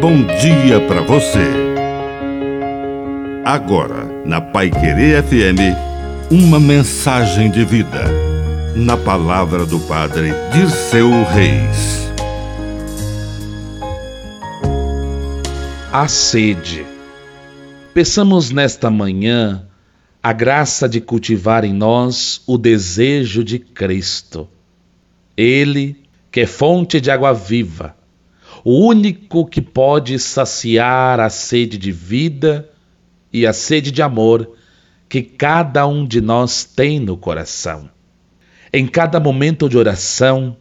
bom dia para você. Agora, na Pai Querer FM, uma mensagem de vida. Na palavra do Padre Dirceu Reis. A sede. Peçamos nesta manhã a graça de cultivar em nós o desejo de Cristo. Ele, que é fonte de água viva, o único que pode saciar a sede de vida e a sede de amor que cada um de nós tem no coração. Em cada momento de oração,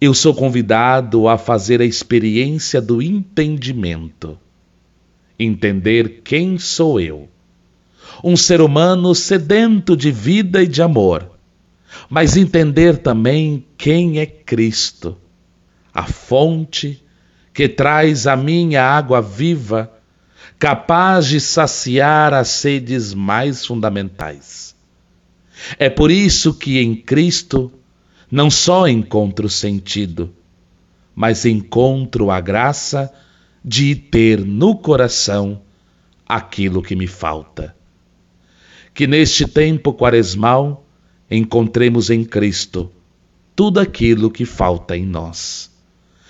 eu sou convidado a fazer a experiência do entendimento. Entender quem sou eu. Um ser humano sedento de vida e de amor, mas entender também quem é Cristo, a fonte que traz a minha água viva, capaz de saciar as sedes mais fundamentais. É por isso que em Cristo não só encontro sentido, mas encontro a graça de ter no coração aquilo que me falta. Que neste tempo quaresmal encontremos em Cristo tudo aquilo que falta em nós